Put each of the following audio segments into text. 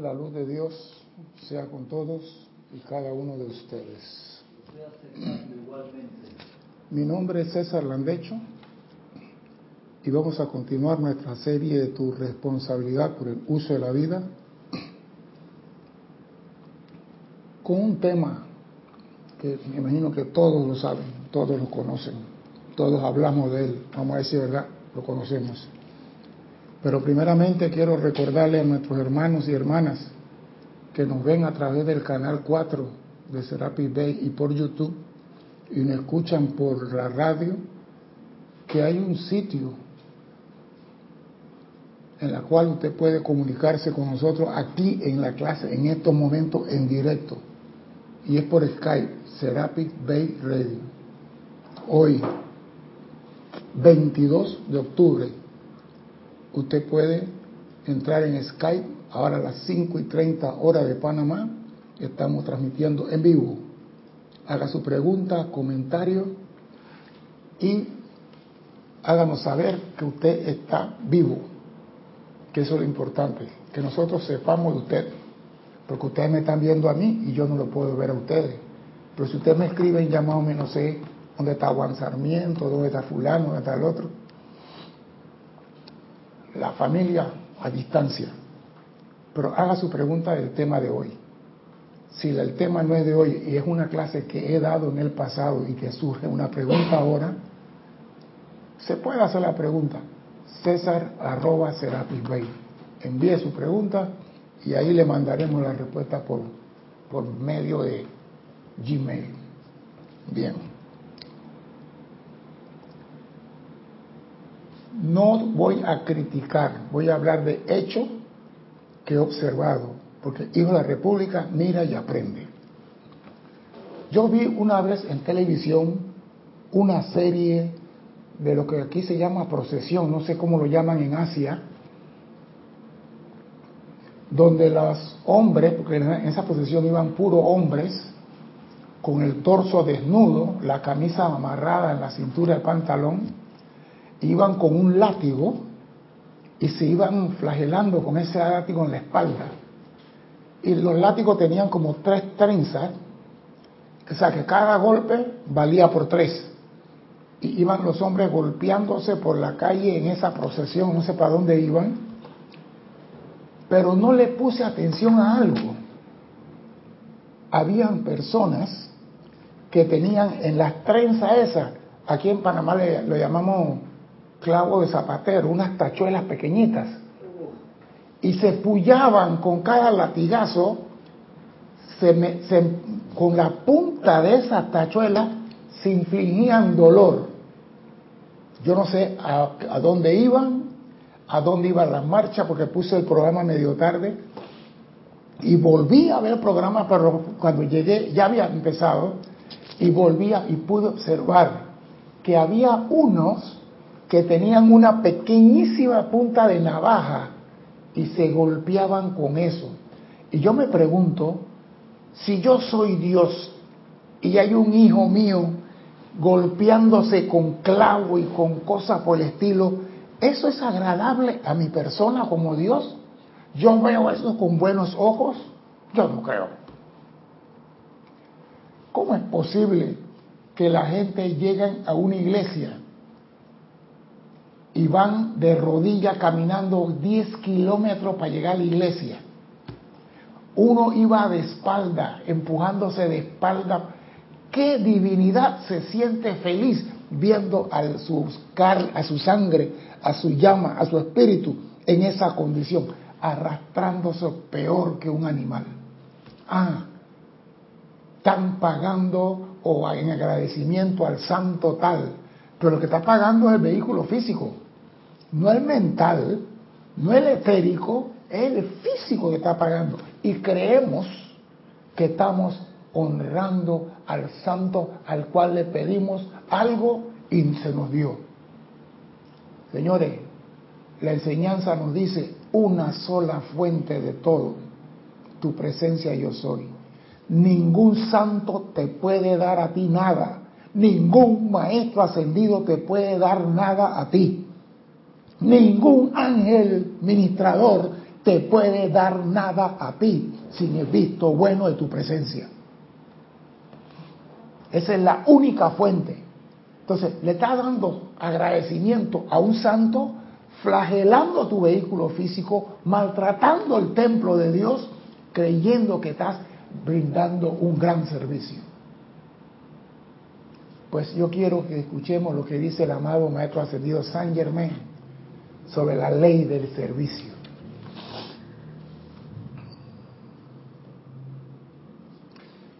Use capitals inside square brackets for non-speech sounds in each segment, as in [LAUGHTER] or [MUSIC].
La luz de Dios sea con todos y cada uno de ustedes. Mi nombre es César Landecho y vamos a continuar nuestra serie de tu responsabilidad por el uso de la vida con un tema que me imagino que todos lo saben, todos lo conocen, todos hablamos de él, vamos a decir verdad, lo conocemos. Pero primeramente quiero recordarle a nuestros hermanos y hermanas que nos ven a través del canal 4 de Serapi Bay y por YouTube y nos escuchan por la radio, que hay un sitio en la cual usted puede comunicarse con nosotros aquí en la clase, en estos momentos en directo. Y es por Skype, Serapic Bay Radio. Hoy, 22 de octubre, usted puede entrar en Skype, ahora a las 5 y 30 horas de Panamá, estamos transmitiendo en vivo. Haga su pregunta, comentario y háganos saber que usted está vivo, que eso es lo importante, que nosotros sepamos de usted, porque ustedes me están viendo a mí y yo no lo puedo ver a ustedes. Pero si ustedes me escriben ya más o menos sé dónde está Juan Sarmiento, dónde está fulano, dónde está el otro la familia a distancia. Pero haga su pregunta del tema de hoy. Si el tema no es de hoy y es una clase que he dado en el pasado y que surge una pregunta ahora, se puede hacer la pregunta. César arroba Serapis. Envíe su pregunta y ahí le mandaremos la respuesta por, por medio de Gmail. Bien. No voy a criticar, voy a hablar de hechos que he observado, porque Hijo de la República mira y aprende. Yo vi una vez en televisión una serie de lo que aquí se llama procesión, no sé cómo lo llaman en Asia, donde los hombres, porque en esa procesión iban puros hombres, con el torso desnudo, la camisa amarrada en la cintura del pantalón, iban con un látigo y se iban flagelando con ese látigo en la espalda. Y los látigos tenían como tres trenzas, o sea que cada golpe valía por tres. Y iban los hombres golpeándose por la calle en esa procesión, no sé para dónde iban, pero no le puse atención a algo. Habían personas que tenían en las trenzas esas, aquí en Panamá le, lo llamamos clavo de zapatero, unas tachuelas pequeñitas, y se pullaban con cada latigazo, con la punta de esas tachuelas se infligían dolor. Yo no sé a, dónde iban, a dónde iba la marcha, porque puse el programa medio tarde, y volví a ver el programa, pero cuando llegué ya había empezado, y volvía y pude observar que había unos que tenían una pequeñísima punta de navaja y se golpeaban con eso. Y yo me pregunto, si yo soy Dios y hay un hijo mío golpeándose con clavo y con cosas por el estilo, ¿eso es agradable a mi persona como Dios? ¿Yo veo eso con buenos ojos? Yo no creo. ¿Cómo es posible que la gente llegue a una iglesia y van de rodillas caminando 10 kilómetros para llegar a la iglesia. Uno iba de espalda, empujándose de espalda. ¿Qué divinidad se siente feliz viendo a su, a su sangre, a su llama, a su espíritu en esa condición, arrastrándose peor que un animal? Ah, están pagando o en agradecimiento al santo tal, pero lo que está pagando es el vehículo físico no el mental, no el etérico, es el físico que está pagando. Y creemos que estamos honrando al santo al cual le pedimos algo y se nos dio. Señores, la enseñanza nos dice una sola fuente de todo, tu presencia yo soy. Ningún santo te puede dar a ti nada, ningún maestro ascendido te puede dar nada a ti. Ningún ángel ministrador te puede dar nada a ti sin el visto bueno de tu presencia. Esa es la única fuente. Entonces, le estás dando agradecimiento a un santo, flagelando tu vehículo físico, maltratando el templo de Dios, creyendo que estás brindando un gran servicio. Pues yo quiero que escuchemos lo que dice el amado Maestro Ascendido San Germain sobre la ley del servicio.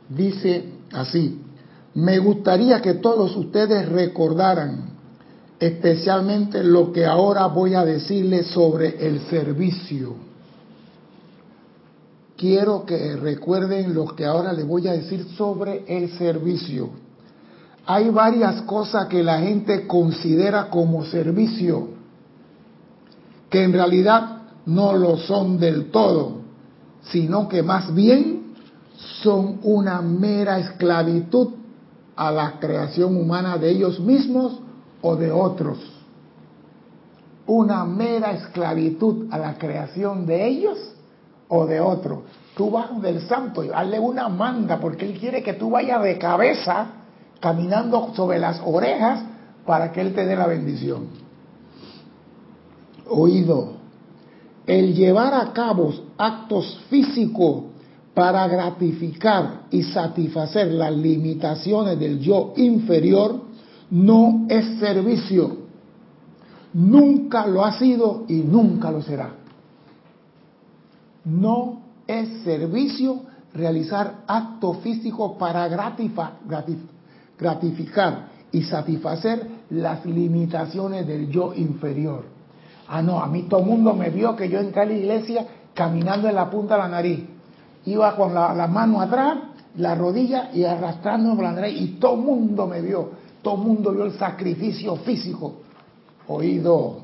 Dice así, me gustaría que todos ustedes recordaran especialmente lo que ahora voy a decirles sobre el servicio. Quiero que recuerden lo que ahora les voy a decir sobre el servicio. Hay varias cosas que la gente considera como servicio, que en realidad no lo son del todo, sino que más bien son una mera esclavitud a la creación humana de ellos mismos o de otros. Una mera esclavitud a la creación de ellos o de otros. Tú vas del santo y hazle una manda porque él quiere que tú vayas de cabeza caminando sobre las orejas para que él te dé la bendición. Oído, el llevar a cabo actos físicos para gratificar y satisfacer las limitaciones del yo inferior no es servicio. Nunca lo ha sido y nunca lo será. No es servicio realizar acto físico para gratificar y satisfacer las limitaciones del yo inferior. Ah, no, a mí todo el mundo me vio que yo entré a la iglesia caminando en la punta de la nariz. Iba con la, mano atrás, la rodilla y arrastrando la nariz y todo el mundo me vio, todo el mundo vio el sacrificio físico. Oído,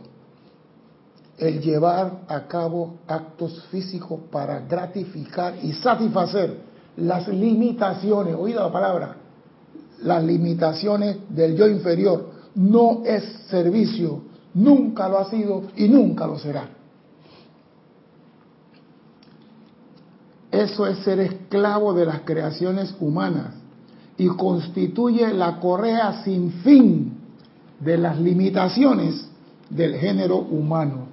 el llevar a cabo actos físicos para gratificar y satisfacer las limitaciones, oído la palabra, las limitaciones del yo inferior, no es servicio, nunca lo ha sido y nunca lo será. Eso es ser esclavo de las creaciones humanas y constituye la correa sin fin de las limitaciones del género humano.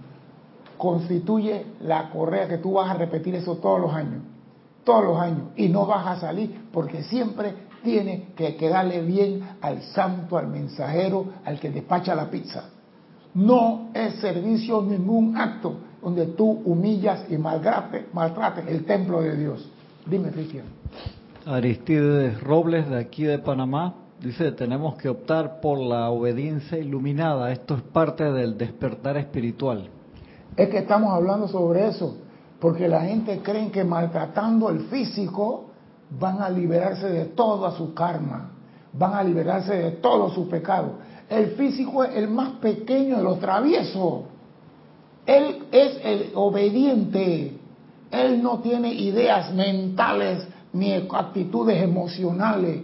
Constituye la correa que tú vas a repetir eso todos los años, todos los años, y no vas a salir porque siempre tiene que quedarle bien al santo, al mensajero, al que despacha la pizza. No es servicio ningún acto, donde tú humillas y maltrates, el templo de Dios. Dime, Cristian. Aristides Robles, de aquí de Panamá, dice, tenemos que optar por la obediencia iluminada. Esto es parte del despertar espiritual. Es que estamos hablando sobre eso, porque la gente cree que maltratando el físico van a liberarse de toda su karma, van a liberarse de todo su pecado. El físico es el más pequeño de los traviesos. Él es el obediente. Él no tiene ideas mentales ni actitudes emocionales.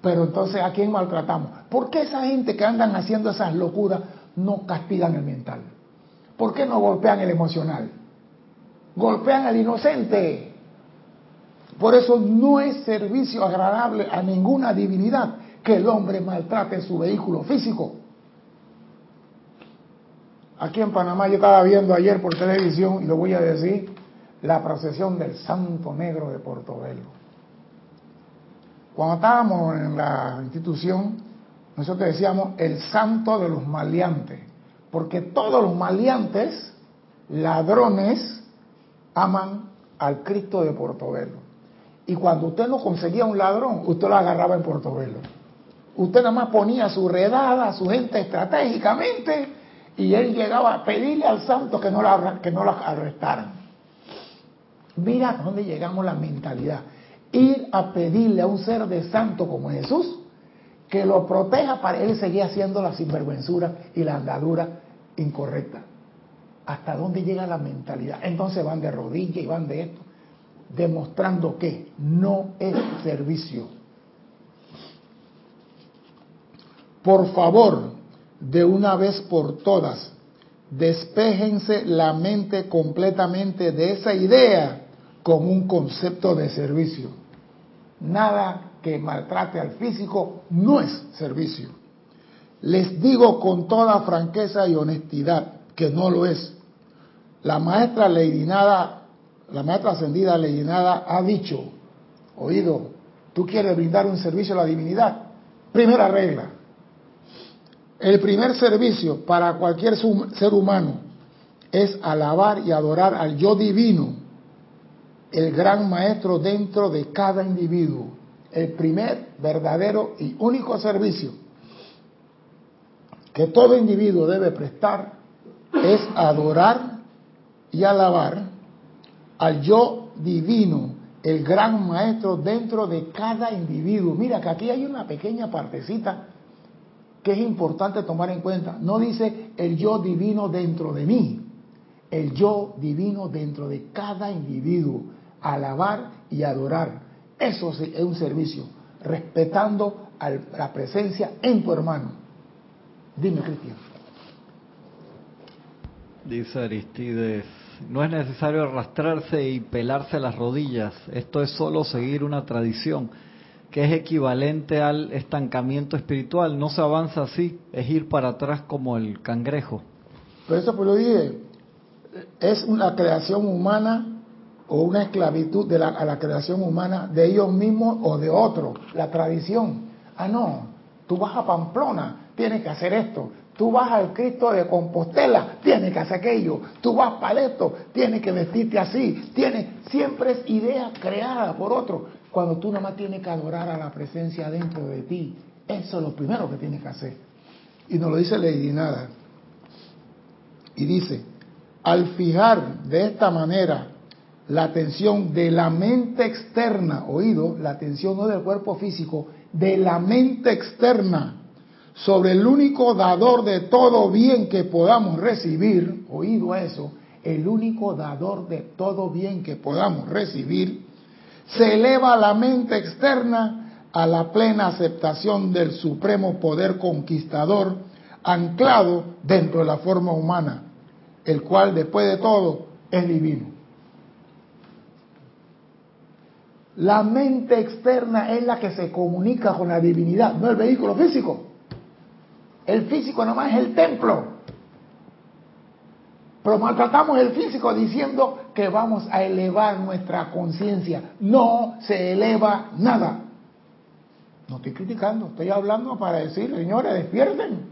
Pero entonces, ¿a quién maltratamos? ¿Por qué esa gente que andan haciendo esas locuras no castigan el mental? ¿Por qué no golpean el emocional? Golpean al inocente. Por eso no es servicio agradable a ninguna divinidad que el hombre maltrate su vehículo físico. Aquí en Panamá yo estaba viendo ayer por televisión, y lo voy a decir, la procesión del Santo Negro de Portobelo. Cuando estábamos en la institución, nosotros decíamos el santo de los maleantes, porque todos los maleantes, ladrones, aman al Cristo de Portobelo. Y cuando usted no conseguía un ladrón, usted lo agarraba en Portobelo. Usted nada más ponía su redada, su gente estratégicamente, y él llegaba a pedirle al santo que no la, que no la arrestaran. Mira a dónde llegamos la mentalidad. Ir a pedirle a un ser de santo como Jesús que lo proteja para él seguir haciendo la sinvergüenzura y la andadura incorrecta. ¿Hasta dónde llega la mentalidad? Entonces van de rodillas y van de esto, demostrando que no es servicio. Por favor, de una vez por todas, Despéjense la mente completamente de esa idea como un concepto de servicio. Nada que maltrate al físico no es servicio. Les digo con toda franqueza y honestidad que no lo es. La maestra Leidinada, la maestra ascendida Leidinada ha dicho, oído, tú quieres brindar un servicio a la divinidad. Primera regla, el primer servicio para cualquier ser humano es alabar y adorar al yo divino, el gran maestro dentro de cada individuo. El primer, verdadero y único servicio que todo individuo debe prestar es adorar y alabar al yo divino, el gran maestro dentro de cada individuo. Mira que aquí hay una pequeña partecita que es importante tomar en cuenta. No dice el yo divino dentro de mí, el yo divino dentro de cada individuo. Alabar y adorar. Eso es un servicio, respetando la presencia en tu hermano. Dime, Cristian. Dice Aristides, no es necesario arrastrarse y pelarse las rodillas, esto es solo seguir una tradición que es equivalente al estancamiento espiritual. No se avanza así, es ir para atrás como el cangrejo. Por eso pues lo dije, es una creación humana o una esclavitud de la, a la creación humana de ellos mismos o de otros, la tradición. Ah, no, tú vas a Pamplona, tienes que hacer esto. Tú vas al Cristo de Compostela, tienes que hacer aquello. Tú vas para esto, tienes que vestirte así. Tienes, siempre es idea creada por otro. Cuando tú nada más tienes que adorar a la presencia dentro de ti. Eso es lo primero que tienes que hacer. Y nos lo dice Lady Nada. Y dice, al fijar de esta manera la atención de la mente externa, oído, la atención no del cuerpo físico, de la mente externa sobre el único dador de todo bien que podamos recibir, oído eso, el único dador de todo bien que podamos recibir, se eleva la mente externa a la plena aceptación del supremo poder conquistador anclado dentro de la forma humana, el cual después de todo es divino. La mente externa es la que se comunica con la divinidad, no el vehículo físico. El físico nomás es el templo. Pero maltratamos el físico diciendo que vamos a elevar nuestra conciencia. No se eleva nada. No estoy criticando, estoy hablando para decir, señores, despierten.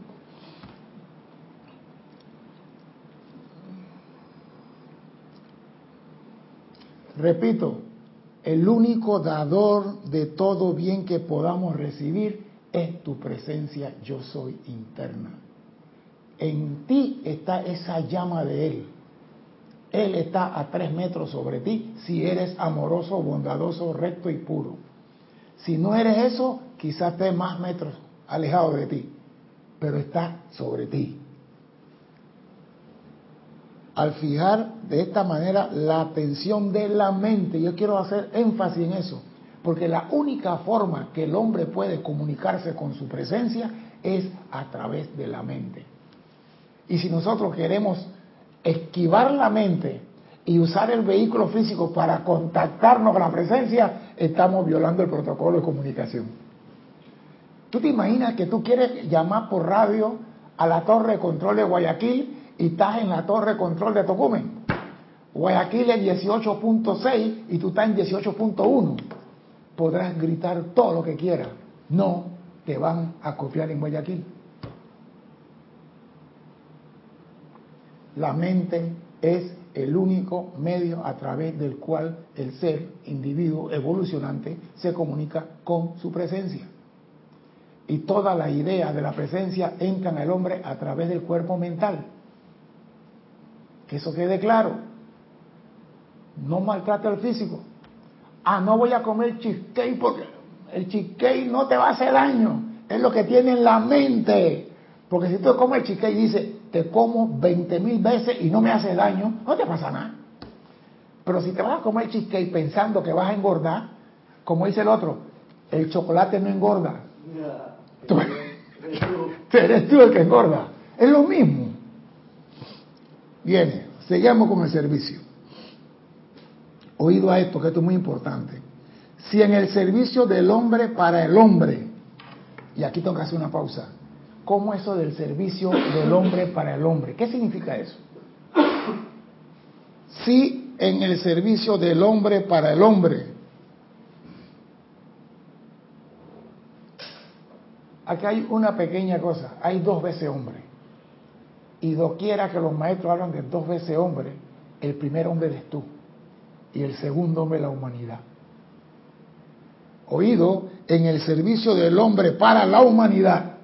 Repito, el único dador de todo bien que podamos recibir es tu presencia yo soy interna. En ti está esa llama de Él. Él está a tres metros sobre ti si eres amoroso, bondadoso, recto y puro. Si no eres eso, quizás estés más metros alejado de ti, pero está sobre ti. Al fijar de esta manera la atención de la mente, yo quiero hacer énfasis en eso, porque la única forma que el hombre puede comunicarse con su presencia es a través de la mente. Y si nosotros queremos esquivar la mente y usar el vehículo físico para contactarnos con la presencia, estamos violando el protocolo de comunicación. ¿Tú te imaginas que tú quieres llamar por radio a la torre de control de Guayaquil y estás en la torre de control de Tocumen? Guayaquil es 18.6 y tú estás en 18.1 podrás gritar todo lo que quieras. No te van a copiar en Guayaquil. La mente es el único medio a través del cual el ser, individuo evolucionante, se comunica con su presencia. Y toda la idea de la presencia entra en el hombre a través del cuerpo mental. Que eso quede claro. No maltrate al físico ah, no voy a comer cheesecake porque el cheesecake no te va a hacer daño. Es lo que tiene en la mente. Porque si tú comes cheesecake y dices, te como 20 mil veces y no me hace daño, no te pasa nada. Pero si te vas a comer cheesecake pensando que vas a engordar, como dice el otro, el chocolate no engorda. Tú, eres tú el que engorda. Es lo mismo. Viene, seguimos con el servicio. Oído a esto, que esto es muy importante. Si en el servicio del hombre para el hombre, y aquí tengo que hacer una pausa, ¿cómo eso del servicio del hombre para el hombre? ¿Qué significa eso? Si en el servicio del hombre para el hombre, Aquí hay una pequeña cosa, hay dos veces hombre. Y doquiera que los maestros hablan de dos veces hombre, el primer hombre eres tú y el segundo hombre la humanidad. Oído, en el servicio del hombre para la humanidad,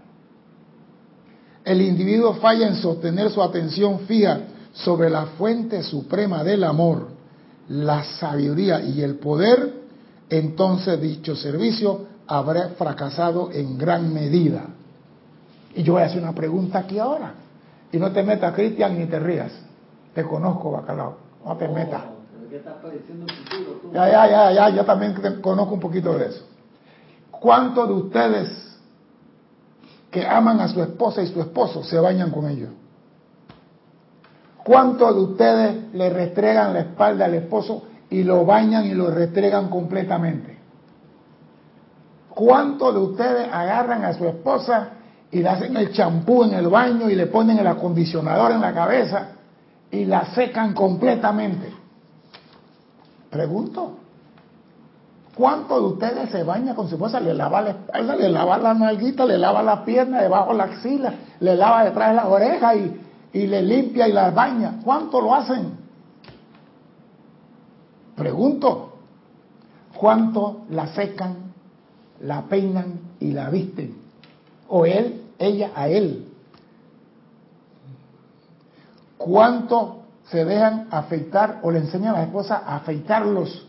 el individuo falla en sostener su atención fija sobre la fuente suprema del amor, la sabiduría y el poder, entonces dicho servicio habrá fracasado en gran medida. Y yo voy a hacer una pregunta aquí ahora. Y no te metas, Cristian, ni te rías. Te conozco, bacalao. No te metas. Ya, ya, ya, ya, yo también conozco un poquito de eso. ¿Cuántos de ustedes que aman a su esposa y su esposo se bañan con ellos? ¿Cuántos de ustedes le restregan la espalda al esposo y lo bañan y lo restregan completamente? ¿Cuántos de ustedes agarran a su esposa y le hacen el champú en el baño y le ponen el acondicionador en la cabeza y la secan completamente? Pregunto. ¿Cuántos de ustedes se baña con su esposa? Le lava la espalda, le lava la nalguita, le lava la pierna, debajo la axila, le lava detrás de las orejas y, y le limpia y la baña. ¿Cuánto lo hacen? Pregunto. ¿Cuánto la secan la peinan y la visten. O él, ella a él. ¿Cuánto se dejan afeitar o le enseñan a la esposa a afeitarlos?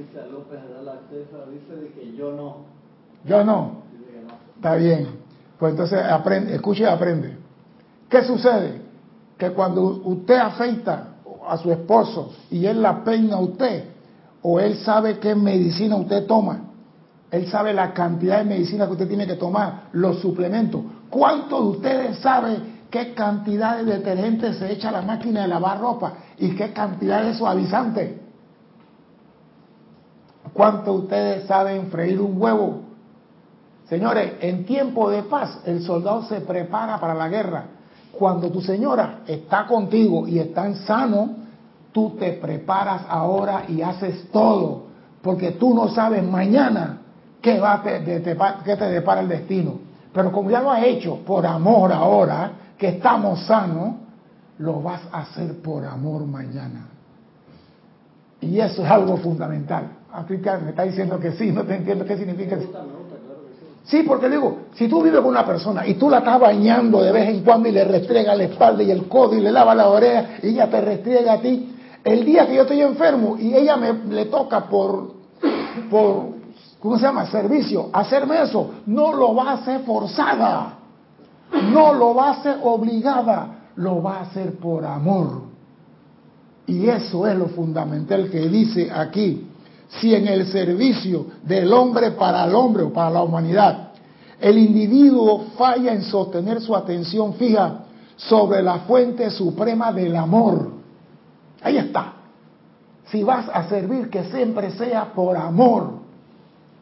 Leticia López de la dice que yo no. Yo no. Está bien. Pues entonces aprende, escuche y aprende. ¿Qué sucede? Que cuando usted afeita a su esposo y él la peina a usted, o él sabe qué medicina usted toma, él sabe la cantidad de medicina que usted tiene que tomar, los suplementos. ¿Cuántos de ustedes saben qué cantidad de detergente se echa a la máquina de lavar ropa y qué cantidad de suavizante? ¿Cuántos de ustedes saben freír un huevo? Señores, en tiempo de paz el soldado se prepara para la guerra. Cuando tu señora está contigo y está sano, tú te preparas ahora y haces todo, porque tú no sabes mañana ¿qué, va te, te depara el destino? Pero como ya lo has hecho por amor ahora, que estamos sanos, lo vas a hacer por amor mañana. Y eso es algo fundamental. Cristian me está diciendo que sí, no te entiendo qué significa eso. Sí, porque digo, si tú vives con una persona y tú la estás bañando de vez en cuando y le restriega la espalda y el codo y le lava la oreja y ella te restriega a ti, el día que yo estoy enfermo y ella me le toca por, por ¿cómo se llama? Servicio, hacerme eso, no lo va a hacer forzada, no lo va a hacer obligada, lo va a hacer por amor. Y eso es lo fundamental que dice aquí. Si en el servicio del hombre para el hombre o para la humanidad, el individuo falla en sostener su atención fija sobre la fuente suprema del amor, ahí está. Si vas a servir, que siempre sea por amor,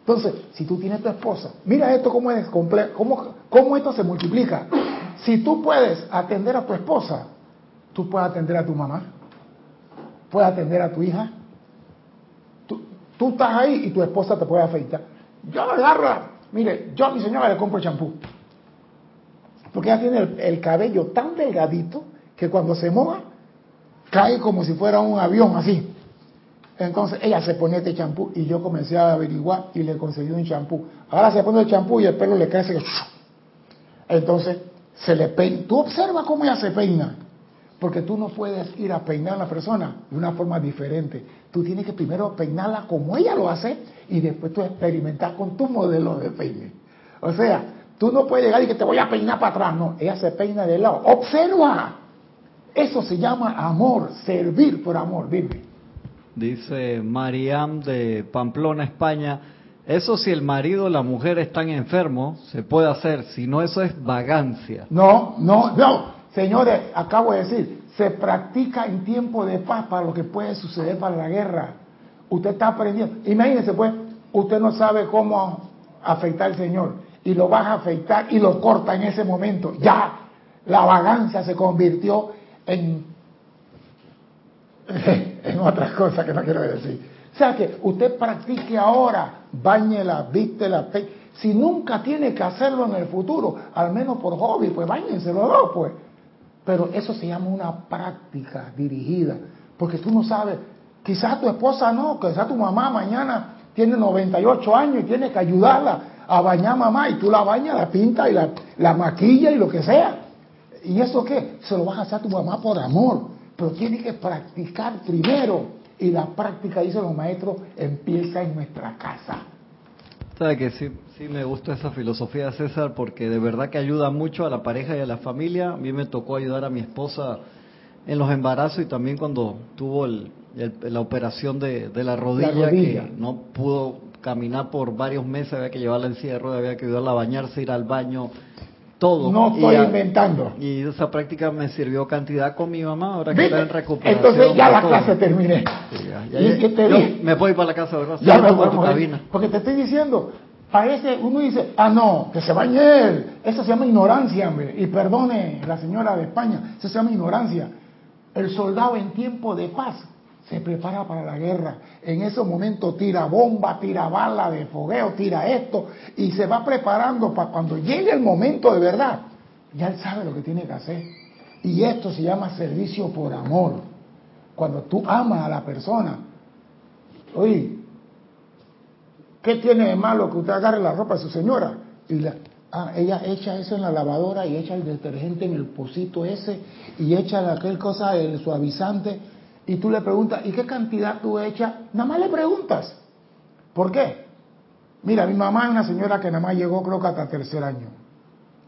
entonces, si tú tienes tu esposa, mira esto cómo es cómo, cómo esto se multiplica. Si tú puedes atender a tu esposa, tú puedes atender a tu mamá, puedes atender a tu hija. Tú, estás ahí y tu esposa te puede afeitar. Yo agarro, mire, yo a mi señora le compro champú. Porque ella tiene el, el cabello tan delgadito que cuando se moja, cae como si fuera un avión así. Entonces ella se ponía este champú y yo comencé a averiguar y le conseguí un champú. Ahora se pone el champú y el pelo le crece. Entonces se le peina. Tú observa cómo ella se peina. Porque tú no puedes ir a peinar a la persona de una forma diferente. Tú tienes que primero peinarla como ella lo hace y después tú experimentar con tu modelo de peine. O sea, tú no puedes llegar y que te voy a peinar para atrás. No, ella se peina de lado. Observa. Eso se llama amor, servir por amor. Dime. Dice Mariam de Pamplona, España. Eso si el marido o la mujer están enfermos, se puede hacer. Si no, eso es vagancia. No, no, no. Señores, acabo de decir, se practica en tiempo de paz para lo que puede suceder para la guerra. Usted está aprendiendo. Imagínese pues, usted no sabe cómo afeitar al Señor y lo vas a afeitar y lo corta en ese momento. Ya, la vagancia se convirtió en, [LAUGHS] en otras cosas que no quiero decir. O sea que usted practique ahora, bañela, vístela, si nunca tiene que hacerlo en el futuro, al menos por hobby, pues bañense los dos, pues. Pero eso se llama una práctica dirigida, porque tú no sabes, quizás tu esposa no, quizás tu mamá mañana tiene 98 años y tiene que ayudarla a bañar a mamá y tú la bañas, la pinta y la, la maquilla y lo que sea. ¿Y eso qué? Se lo vas a hacer a tu mamá por amor, pero tiene que practicar primero. Y la práctica, dicen los maestros, empieza en nuestra casa. Sabe que sí, sí me gusta esa filosofía, César, porque de verdad que ayuda mucho a la pareja y a la familia. A mí me tocó ayudar a mi esposa en los embarazos y también cuando tuvo la operación de, la, rodilla, que no pudo caminar por varios meses, había que llevarla en silla de ruedas, había que ayudarla a bañarse, ir al baño, todo. No estoy inventando. Y esa práctica me sirvió cantidad con mi mamá, ahora que está en recuperación. Entonces ya la clase terminé. me voy para la casa, ¿verdad? Ya me voy tu cabina. Porque te estoy diciendo, parece, uno dice, ah, no, que se bañe él. Eso se llama ignorancia, hombre. Y perdone la señora de España, eso se llama ignorancia. El soldado en tiempo de paz se prepara para la guerra. En ese momento tira bomba, tira bala de fogueo, tira esto y se va preparando para cuando llegue el momento de verdad. Ya él sabe lo que tiene que hacer. Y esto se llama servicio por amor. Cuando tú amas a la persona, oye, ¿qué tiene de malo que usted agarre la ropa de su señora? Y la, ah, ella echa eso en la lavadora y echa el detergente en el pocito ese y echa aquel cosa, el suavizante y tú le preguntas, ¿y qué cantidad tú echas? Nada más le preguntas. ¿Por qué? Mira, mi mamá es una señora que nada más llegó creo que hasta tercer año.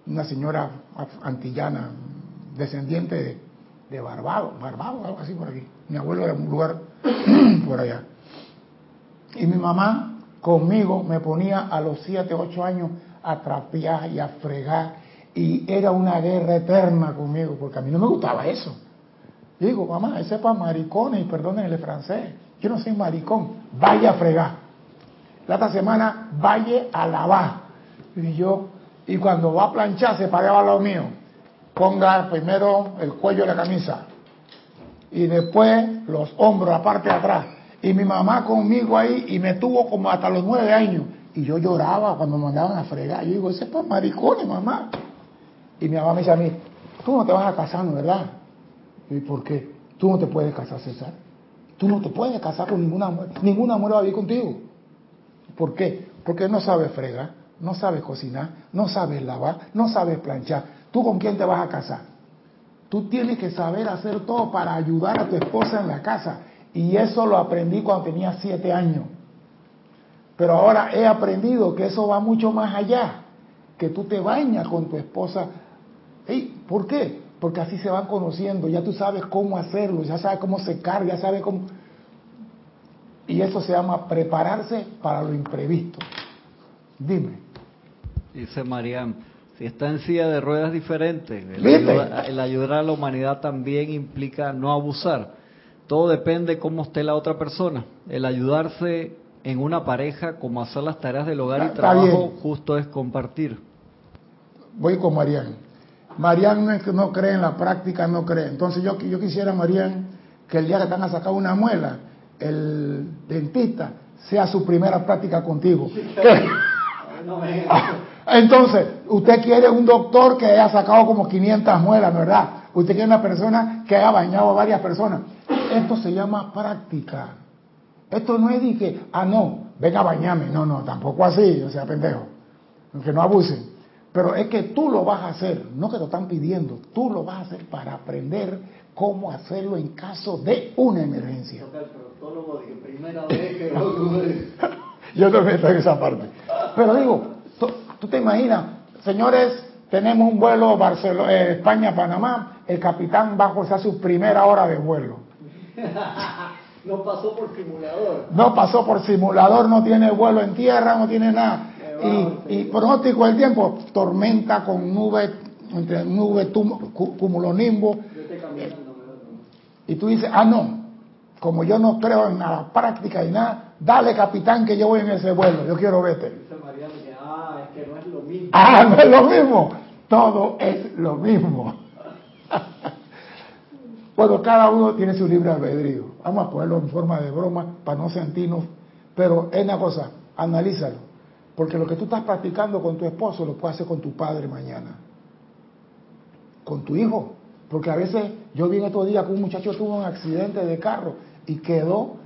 Una señora antillana, descendiente de, de Barbados, algo así por aquí. Mi abuelo era un lugar [CLEARS THROAT] por allá. Y mi mamá conmigo me ponía a los 7, 8 años a trapear y a fregar. Y era una guerra eterna conmigo, porque a mí no me gustaba eso. Digo, mamá, ese es para maricones, y perdónenle el francés. Yo no soy maricón. Vaya a fregar. La otra semana, vaya a lavar. Y yo, y cuando va a planchar, se para lo mío. Ponga primero el cuello de la camisa. Y después los hombros, la parte de atrás. Y mi mamá conmigo ahí, y me tuvo como hasta los nueve años. Y yo lloraba cuando me mandaban a fregar. Yo digo, ese es para maricones, mamá. Y mi mamá me dice a mí, tú no te vas a casar, ¿no verdad? ¿Y por qué? Tú no te puedes casar, César. Tú no te puedes casar con ninguna mujer. Ninguna mujer va a vivir contigo. ¿Por qué? Porque no sabes fregar, no sabes cocinar, no sabes lavar, no sabes planchar. ¿Tú con quién te vas a casar? Tú tienes que saber hacer todo para ayudar a tu esposa en la casa. Y eso lo aprendí cuando tenía siete años. Pero ahora he aprendido que eso va mucho más allá. Que tú te bañas con tu esposa. ¿Por qué? porque así se van conociendo, ya tú sabes cómo hacerlo, ya sabes cómo secar, ya sabes cómo... Y eso se llama prepararse para lo imprevisto. Dime. Dice Mariam, si está en silla de ruedas diferentes, el, ayudar a la humanidad también implica no abusar. Todo depende cómo esté la otra persona. El ayudarse en una pareja, como hacer las tareas del hogar y trabajo, justo es compartir. Voy con Mariam. Marian no, es que no cree en la práctica, no cree. Entonces yo, yo quisiera, Marian, que el día que están a sacar una muela, el dentista sea su primera práctica contigo. Entonces, usted quiere un doctor que haya sacado como 500 muelas, ¿verdad? Usted quiere una persona que haya bañado a varias personas. Esto se llama práctica. Esto no es de que, ah, no, venga a bañarme. No, no, tampoco así, o sea, pendejo. Que no abusen. Pero es que tú lo vas a hacer, no que lo están pidiendo, tú lo vas a hacer para aprender cómo hacerlo en caso de una emergencia. [LAUGHS] Yo también estoy en esa parte. Pero digo, tú, te imaginas, señores, tenemos un vuelo Barcelona, eh, España-Panamá, el capitán va a su primera hora de vuelo. [LAUGHS] no pasó por simulador. No pasó por simulador, no tiene vuelo en tierra, no tiene nada y, y pronóstico del tiempo, tormenta con nube, entre nube, cumulonimbo. y tú dices, ah, no, como yo no creo en la práctica y nada, dale capitán que yo voy en ese vuelo, yo quiero verte. Dice que, ah, es que no es lo mismo. Ah, no es lo mismo, todo es lo mismo. Bueno, cada uno tiene su libre albedrío. Vamos a ponerlo en forma de broma para no sentirnos, pero es una cosa, analízalo, porque lo que tú estás practicando con tu esposo lo puedes hacer con tu padre mañana, con tu hijo, porque a veces yo vi en estos días que un muchacho tuvo un accidente de carro y quedó,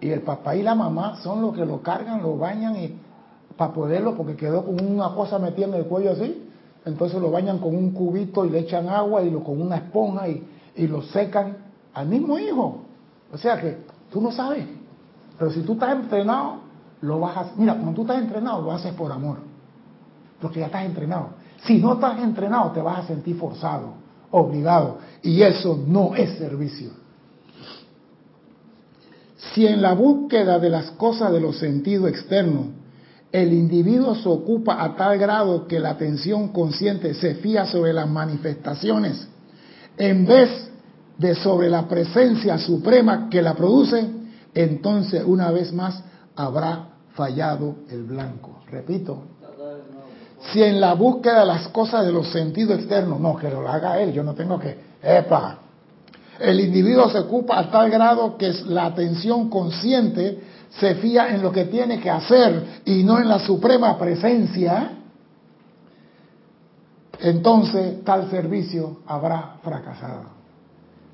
y el papá y la mamá son los que lo cargan, lo bañan y para poderlo, porque quedó con una cosa metida en el cuello así, entonces lo bañan con un cubito y le echan agua y lo con una esponja y, y lo secan al mismo hijo. O sea que tú no sabes, pero si tú estás entrenado, lo vas a. Mira, cuando tú estás entrenado, lo haces por amor, porque ya estás entrenado. Si no estás entrenado, te vas a sentir forzado, obligado, y eso no es servicio. Si en la búsqueda de las cosas de los sentidos externos el individuo se ocupa a tal grado que la atención consciente se fía sobre las manifestaciones en vez de sobre la presencia suprema que la produce, entonces una vez más habrá fallado el blanco. Repito, si en la búsqueda de las cosas de los sentidos externos, no, que lo haga él, yo no tengo que, epa, el individuo se ocupa a tal grado que la atención consciente se fía en lo que tiene que hacer y no en la suprema presencia, entonces tal servicio habrá fracasado.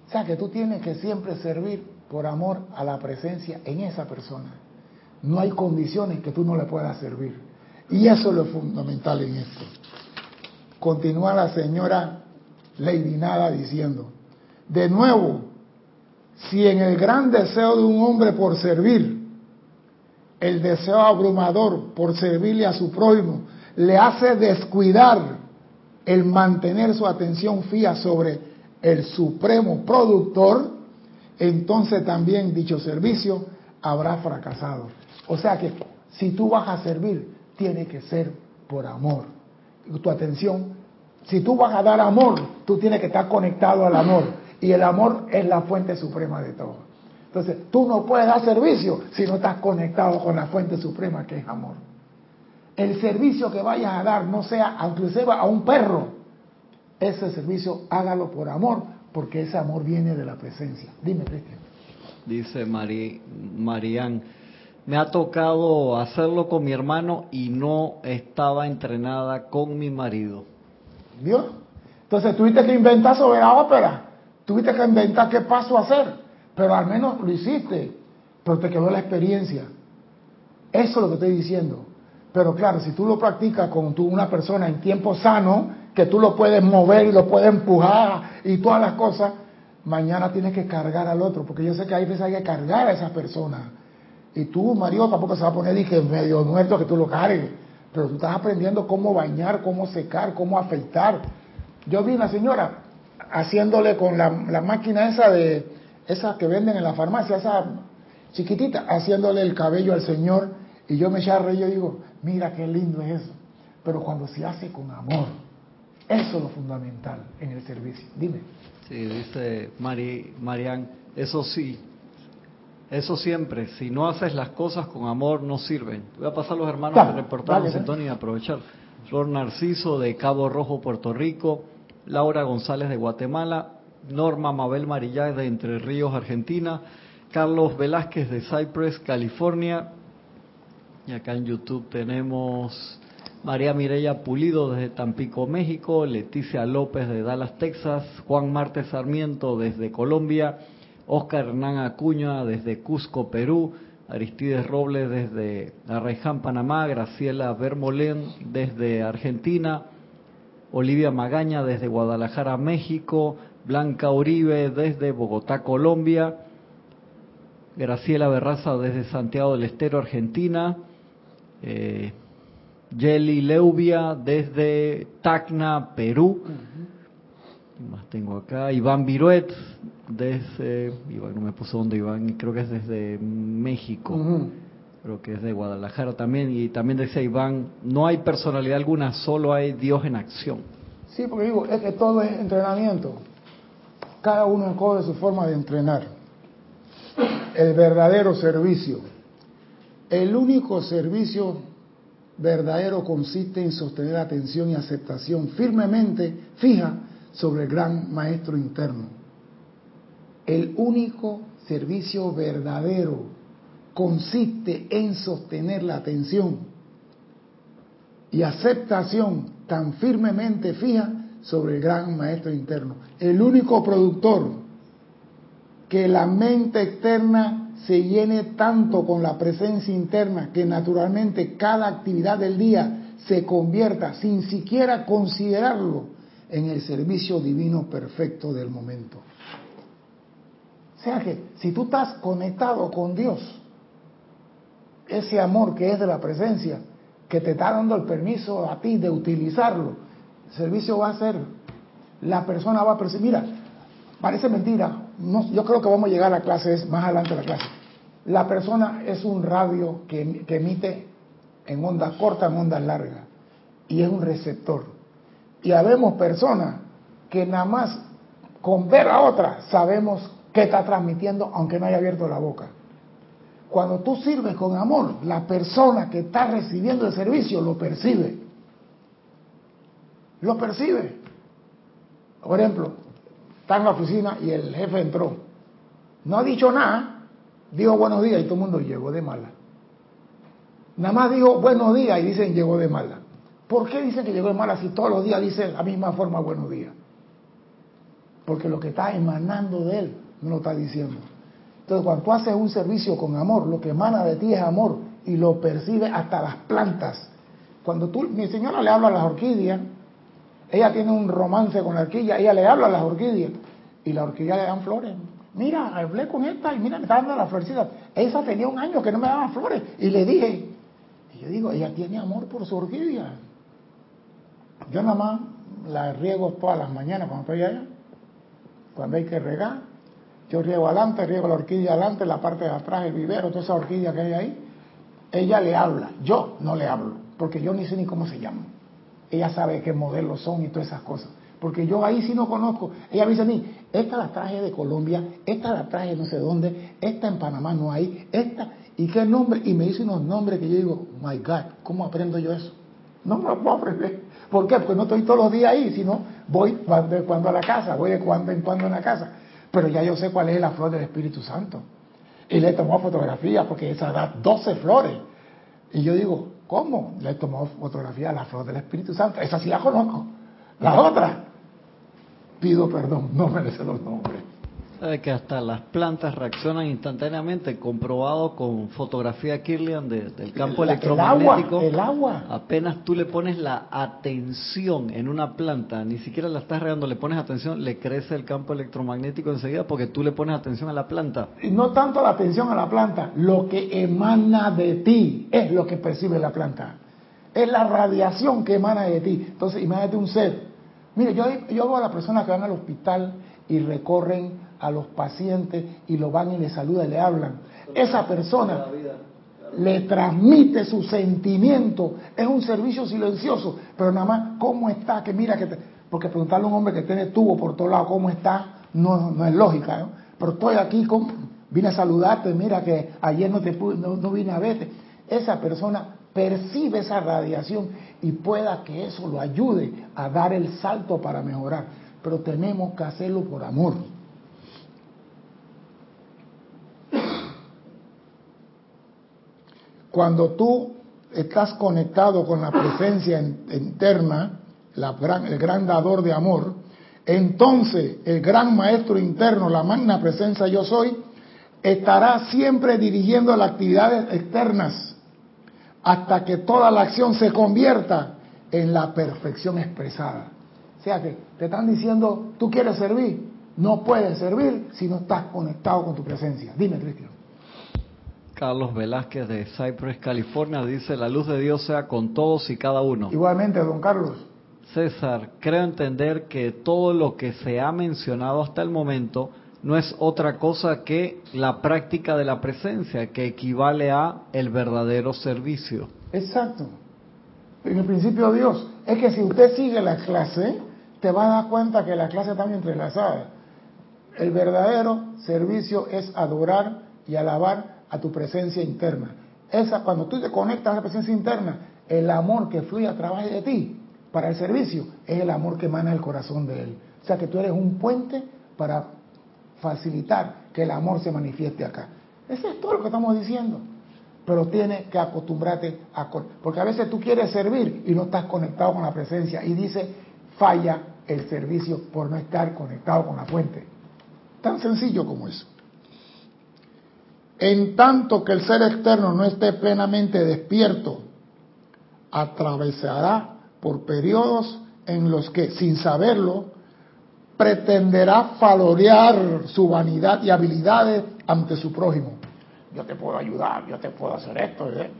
O sea que tú tienes que siempre servir por amor a la presencia en esa persona. No hay condiciones que tú no le puedas servir. Y eso es lo fundamental en esto. Continúa la señora Lady diciendo, de nuevo, si en el gran deseo de un hombre por servir, el deseo abrumador por servirle a su prójimo, le hace descuidar el mantener su atención fija sobre el supremo productor, entonces también dicho servicio habrá fracasado. O sea que si tú vas a servir, tiene que ser por amor. Tu atención, si tú vas a dar amor, tú tienes que estar conectado al amor. Y el amor es la fuente suprema de todo. Entonces, tú no puedes dar servicio si no estás conectado con la fuente suprema que es amor. El servicio que vayas a dar, no sea, inclusive a un perro, ese servicio hágalo por amor, porque ese amor viene de la presencia. Dime, Cristian. Dice Mari, Marian, me ha tocado hacerlo con mi hermano y no estaba entrenada con mi marido. ¿Vio? Entonces tuviste que inventar sobre la ópera, tuviste que inventar qué paso hacer, pero al menos lo hiciste, pero te quedó la experiencia. Eso es lo que estoy diciendo. Pero claro, si tú lo practicas con una persona en tiempo sano, que tú lo puedes mover y lo puedes empujar y todas las cosas, mañana tienes que cargar al otro, porque yo sé que hay veces hay que cargar a esa persona. Y tú, Mario, tampoco se va a poner dije, medio muerto que tú lo cargues, pero tú estás aprendiendo cómo bañar, cómo secar, cómo afeitar. Yo vi una señora haciéndole con la, la máquina esa de esa que venden en la farmacia, esa chiquitita, haciéndole el cabello al señor, y yo me eché a reír y yo digo, mira qué lindo es eso. Pero cuando se hace con amor, eso es lo fundamental en el servicio. Dime. Sí, dice Mari, Marian, eso sí, eso siempre, si no haces las cosas con amor, no sirven. Voy a pasar a los hermanos a reportarnos, Antonio, y aprovechar. Flor Narciso de Cabo Rojo, Puerto Rico, Laura González de Guatemala, Norma Mabel Marillá de Entre Ríos, Argentina, Carlos Velázquez de Cypress, California, y acá en YouTube tenemos María Mireya Pulido desde Tampico, México, Leticia López de Dallas, Texas, Juan Marte Sarmiento desde Colombia, Oscar Hernán Acuña desde Cusco, Perú, Aristides Robles desde Arraiján, Panamá, Graciela Bermolén desde Argentina, Olivia Magaña desde Guadalajara, México, Blanca Uribe desde Bogotá, Colombia, Graciela Berraza desde Santiago del Estero, Argentina, eh, Jelly Leubia desde Tacna, Perú. más tengo acá? Iván Viruet desde, Iván no me puso dónde Iván, creo que es desde México. Creo que es de Guadalajara también. Y también decía Iván, no hay personalidad alguna, solo hay Dios en acción. Sí, porque digo, es que todo es entrenamiento. cada uno encoge su forma de entrenar. El verdadero servicio. El único servicio verdadero consiste en sostener atención y aceptación firmemente fija sobre el gran maestro interno. El único servicio verdadero consiste en sostener la atención y aceptación tan firmemente fija sobre el gran maestro interno. El único productor que la mente externa se llene tanto con la presencia interna que naturalmente cada actividad del día se convierta sin siquiera considerarlo en el servicio divino perfecto del momento. O sea que si tú estás conectado con Dios, ese amor que es de la presencia, que te está dando el permiso a ti de utilizarlo, el servicio va a ser, la persona va a percibir, mira, parece mentira, no, yo creo que vamos a llegar a la clase, es más adelante la clase. La persona es un radio que, que emite en onda corta, en onda larga, y es un receptor. Y habemos personas que nada más con ver a otra sabemos qué está transmitiendo, aunque no haya abierto la boca. Cuando tú sirves con amor, la persona que está recibiendo el servicio lo percibe. Lo percibe. Por ejemplo, está en la oficina y el jefe entró. No ha dicho nada, dijo buenos días y todo el mundo llegó de mala. Nada más dijo buenos días y dicen llegó de mala. ¿Por qué dicen que llegó de mala si todos los días dicen la misma forma buenos días? Porque lo que está emanando de él no lo está diciendo. Entonces, cuando tú haces un servicio con amor, lo que emana de ti es amor y lo percibe hasta las plantas. Cuando tú, mi señora le habla a las orquídeas, ella tiene un romance con la orquídea, ella le habla a las orquídeas y la orquídea le dan flores. Mira, hablé con esta y mira, me está dando la florecita. Esa tenía un año que no me daba flores y le dije, y yo digo, ella tiene amor por su orquídea. Yo nada más la riego todas las mañanas cuando estoy allá, cuando hay que regar yo riego adelante, riego la orquídea adelante, la parte de atrás, el vivero, toda esa orquídea que hay ahí. Ella le habla, yo no le hablo, porque yo ni sé ni cómo se llama. Ella sabe qué modelos son y todas esas cosas. Porque yo ahí sí no conozco. Ella me dice a mí, esta la traje de Colombia, esta la traje no sé dónde, esta en Panamá no hay, esta, ¿y qué nombre? Y me dice unos nombres que yo digo, my God, ¿cómo aprendo yo eso? No me lo puedo aprender. ¿Por qué? Porque no estoy todos los días ahí, sino voy cuando, cuando a la casa, voy de cuando en cuando a la casa pero ya yo sé cuál es la flor del Espíritu Santo. Y le tomó fotografía porque esa da 12 flores. Y yo digo, ¿cómo? Le tomó fotografía a la flor del Espíritu Santo. Esa sí la conozco. La otra, pido perdón, no merece los nombres que hasta las plantas reaccionan instantáneamente, comprobado con fotografía Kirlian del campo electromagnético. El agua, Apenas tú le pones la atención en una planta, ni siquiera la estás regando, le pones atención, le crece el campo electromagnético enseguida porque tú le pones atención a la planta. No tanto la atención a la planta, lo que emana de ti es lo que percibe la planta. Es la radiación que emana de ti. Entonces, imagínate un ser. Mire, yo, yo hago a las personas que van al hospital y recorren a los pacientes y lo van y le saludan y le hablan. Esa persona le transmite su sentimiento. Es un servicio silencioso, pero nada más, ¿cómo está? Que mira que Porque preguntarle a un hombre que tiene tubo por todos lados, ¿cómo está? No, no es lógica, ¿no? Pero estoy aquí, vine a saludarte, mira que ayer no, te no, no vine a verte. Esa persona percibe esa radiación y pueda que eso lo ayude a dar el salto para mejorar. Pero tenemos que hacerlo por amor. Cuando tú estás conectado con la presencia interna, el gran dador de amor, entonces el gran maestro interno, la magna presencia yo soy, estará siempre dirigiendo las actividades externas hasta que toda la acción se convierta en la perfección expresada. O sea que te están diciendo, tú quieres servir, no puedes servir si no estás conectado con tu presencia. Dime, Cristian. Carlos Velázquez de Cypress, California, dice, la luz de Dios sea con todos y cada uno. Igualmente, don Carlos. César, creo entender que todo lo que se ha mencionado hasta el momento no es otra cosa que la práctica de la presencia, que equivale a el verdadero servicio. Exacto. En el principio Dios, es que si usted sigue la clase, te va a dar cuenta que la clase está bien entrelazada. El verdadero servicio es adorar y alabar a tu presencia interna. Esa, cuando tú te conectas a la presencia interna, el amor que fluye a través de ti para el servicio es el amor que emana del corazón de Él. O sea que tú eres un puente para facilitar que el amor se manifieste acá. Eso es todo lo que estamos diciendo. Pero tienes que acostumbrarte a... Porque a veces tú quieres servir y no estás conectado con la presencia y dice, falla el servicio por no estar conectado con la fuente. Tan sencillo como eso. En tanto que el ser externo no esté plenamente despierto, atravesará por periodos en los que, sin saberlo, pretenderá falorear su vanidad y habilidades ante su prójimo. Yo te puedo ayudar, yo te puedo hacer esto. ¿eh?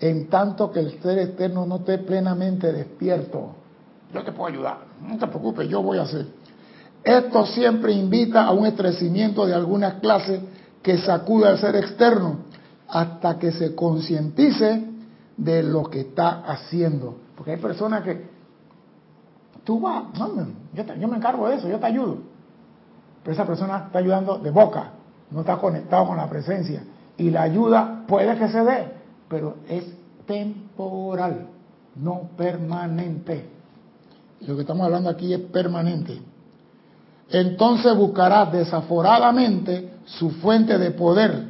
En tanto que el ser externo no esté plenamente despierto, yo te puedo ayudar, no te preocupes, yo voy a hacer. Esto siempre invita a un estrecimiento de alguna clase que sacude al ser externo hasta que se concientice de lo que está haciendo. Porque hay personas que tú vas, yo, yo me encargo de eso, yo te ayudo. Pero esa persona está ayudando de boca, no está conectado con la presencia. Y la ayuda puede que se dé, pero es temporal, no permanente. Lo que estamos hablando aquí es permanente. Entonces buscará desaforadamente su fuente de poder,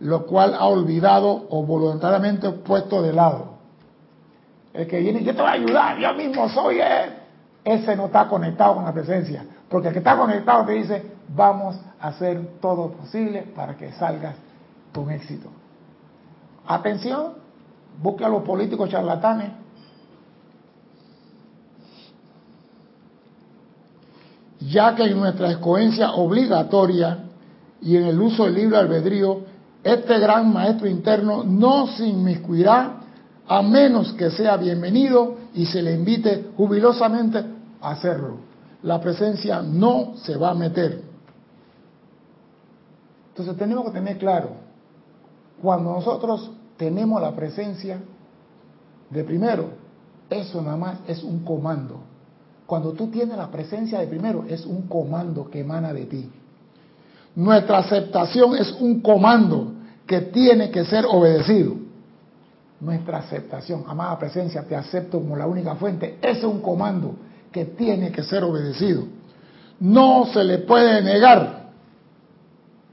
lo cual ha olvidado o voluntariamente puesto de lado. El que viene, yo te voy a ayudar, yo mismo soy él. Ese no está conectado con la presencia. Porque el que está conectado te dice, vamos a hacer todo posible para que salgas con éxito. Atención, busque a los políticos charlatanes. Ya que en nuestra escogencia obligatoria y en el uso del libre albedrío, este gran maestro interno no se inmiscuirá a menos que sea bienvenido y se le invite jubilosamente a hacerlo. La presencia no se va a meter. Entonces tenemos que tener claro, cuando nosotros tenemos la presencia de primero, eso nada más es un comando. Cuando tú tienes la presencia de primero, es un comando que emana de ti. Nuestra aceptación es un comando que tiene que ser obedecido. Nuestra aceptación, amada presencia, te acepto como la única fuente, ese es un comando que tiene que ser obedecido. No se le puede negar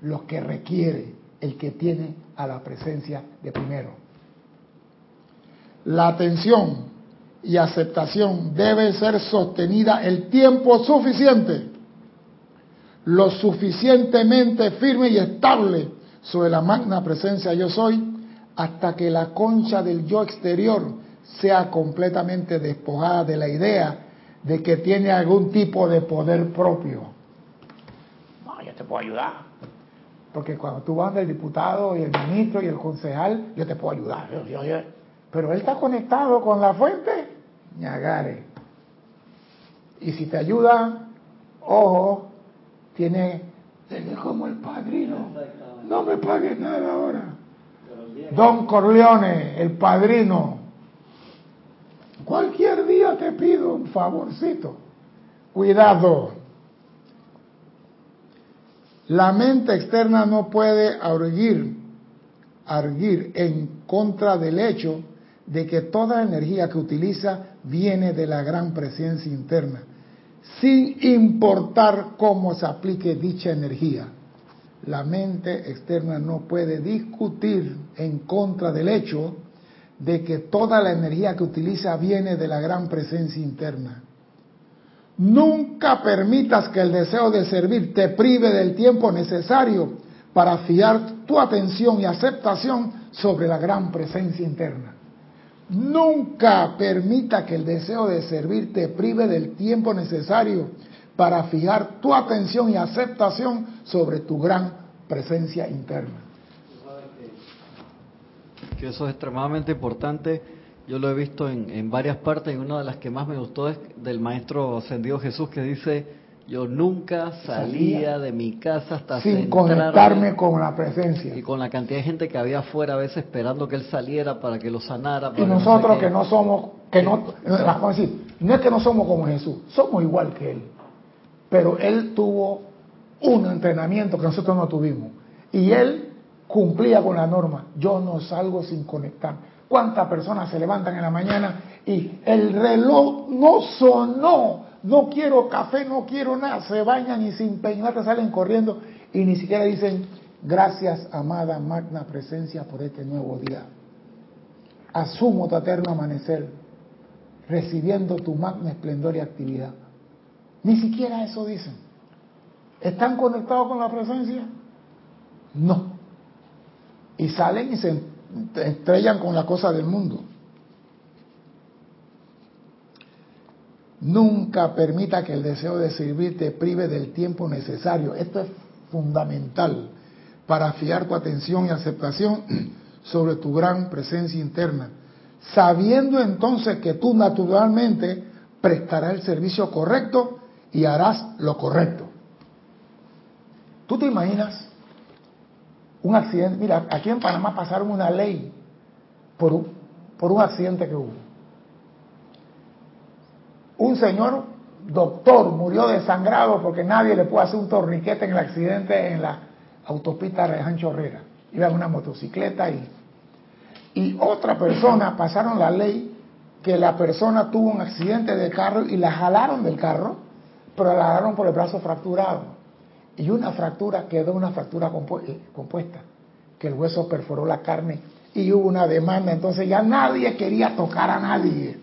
lo que requiere el que tiene a la presencia de primero. La atención y aceptación debe ser sostenida el tiempo suficiente lo suficientemente firme y estable sobre la magna presencia yo soy hasta que la concha del yo exterior sea completamente despojada de la idea de que tiene algún tipo de poder propio. No, yo te puedo ayudar. Porque cuando tú vas del diputado y el ministro y el concejal, yo te puedo ayudar. pero él está conectado con la fuente, ñagare. Y si te ayuda, ojo, tiene, como el padrino. No me pagues nada ahora. Don Corleone, el padrino. Cualquier día te pido un favorcito. Cuidado. La mente externa no puede arguir, arguir en contra del hecho de que toda energía que utiliza viene de la gran presencia interna sin importar cómo se aplique dicha energía. La mente externa no puede discutir en contra del hecho de que toda la energía que utiliza viene de la gran presencia interna. Nunca permitas que el deseo de servir te prive del tiempo necesario para fiar tu atención y aceptación sobre la gran presencia interna. Nunca permita que el deseo de servir te prive del tiempo necesario para fijar tu atención y aceptación sobre tu gran presencia interna. Que eso es extremadamente importante. Yo lo he visto en, en varias partes y una de las que más me gustó es del maestro ascendido Jesús que dice, yo nunca salía, de mi casa hasta sin conectarme con la presencia. Y con la cantidad de gente que había afuera a veces esperando que él saliera para que lo sanara. y nosotros que no somos, que no, vamos decir, no es que no somos como Jesús, somos igual que él. Pero él tuvo un entrenamiento que nosotros no tuvimos. Y él cumplía con la norma. Yo no salgo sin conectar. ¿Cuántas personas se levantan en la mañana y el reloj no sonó? No quiero café, no quiero nada. Se bañan y sin peinarte salen corriendo y ni siquiera dicen gracias, amada magna presencia, por este nuevo día. Asumo tu eterno amanecer, recibiendo tu magna esplendor y actividad. Ni siquiera eso dicen. ¿Están conectados con la presencia? No. Y salen y se estrellan con la cosa del mundo. Nunca permita que el deseo de servir te prive del tiempo necesario. Esto es fundamental para fiar tu atención y aceptación [CLEARS THROAT] sobre tu gran presencia interna, sabiendo entonces que tú naturalmente prestarás el servicio correcto y harás lo correcto. ¿Tú te imaginas un accidente? Mira, aquí en Panamá pasaron una ley por un, por un accidente que hubo. Un señor doctor murió desangrado porque nadie le pudo hacer un torniquete en el accidente en la autopista Rejan Chorrera. Iba en una motocicleta y, y otra persona pasaron la ley que la persona tuvo un accidente de carro y la jalaron del carro, pero la jalaron por el brazo fracturado. Y una fractura quedó una fractura eh, compuesta, que el hueso perforó la carne y hubo una demanda, entonces ya nadie quería tocar a nadie.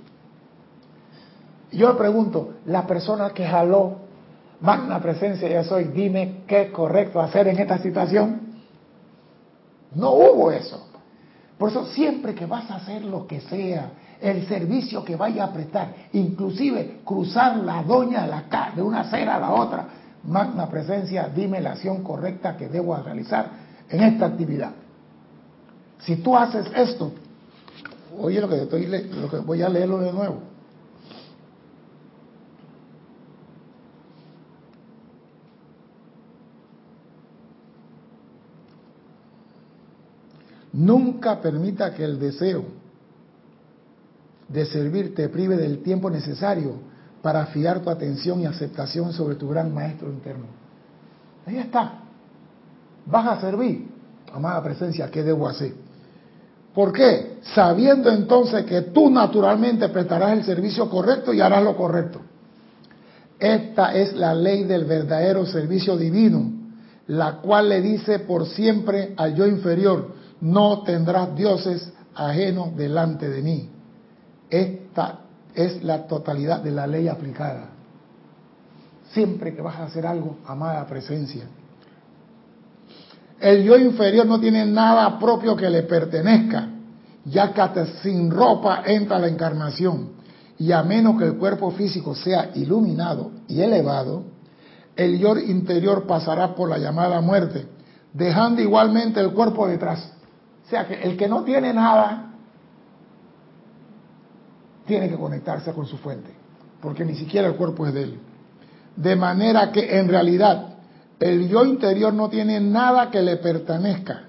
Yo le pregunto, la persona que jaló magna presencia yo soy, dime qué es correcto hacer en esta situación. No hubo eso. Por eso siempre que vas a hacer lo que sea, el servicio que vaya a prestar, inclusive cruzar la doña de, la, de una acera a la otra, magna presencia, dime la acción correcta que debo realizar en esta actividad. Si tú haces esto, oye lo que, estoy, lo que voy a leerlo de nuevo. Nunca permita que el deseo de servir te prive del tiempo necesario para fiar tu atención y aceptación sobre tu gran maestro interno. Ahí está. Vas a servir, amada presencia, ¿qué debo hacer? ¿Por qué? Sabiendo entonces que tú naturalmente prestarás el servicio correcto y harás lo correcto. Esta es la ley del verdadero servicio divino, la cual le dice por siempre al yo inferior, no tendrás dioses ajenos delante de mí. Esta es la totalidad de la ley aplicada. Siempre que vas a hacer algo, amada presencia. El yo inferior no tiene nada propio que le pertenezca, ya que hasta sin ropa entra la encarnación. Y a menos que el cuerpo físico sea iluminado y elevado, el yo interior pasará por la llamada muerte, dejando igualmente el cuerpo detrás. O sea que el que no tiene nada tiene que conectarse con su fuente, porque ni siquiera el cuerpo es de él. De manera que en realidad el yo interior no tiene nada que le pertenezca.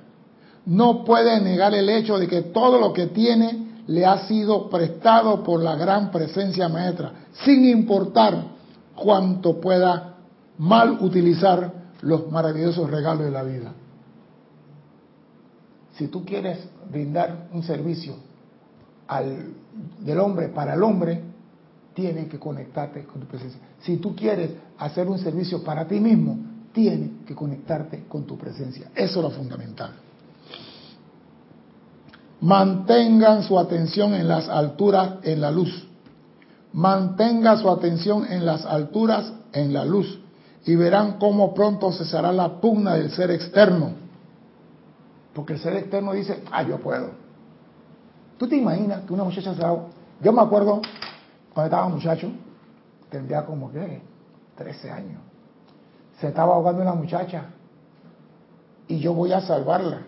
No puede negar el hecho de que todo lo que tiene le ha sido prestado por la gran presencia maestra, sin importar cuánto pueda mal utilizar los maravillosos regalos de la vida. Si tú quieres brindar un servicio al, del hombre para el hombre, tienes que conectarte con tu presencia. Si tú quieres hacer un servicio para ti mismo, tienes que conectarte con tu presencia. Eso es lo fundamental. Mantengan su atención en las alturas, en la luz. Mantenga su atención en las alturas, en la luz. Y verán cómo pronto cesará la pugna del ser externo porque el ser externo dice, ah, yo puedo. ¿Tú te imaginas que una muchacha se. Yo me acuerdo cuando estaba muchacho, tendría como que 13 años. Se estaba ahogando una muchacha y yo voy a salvarla.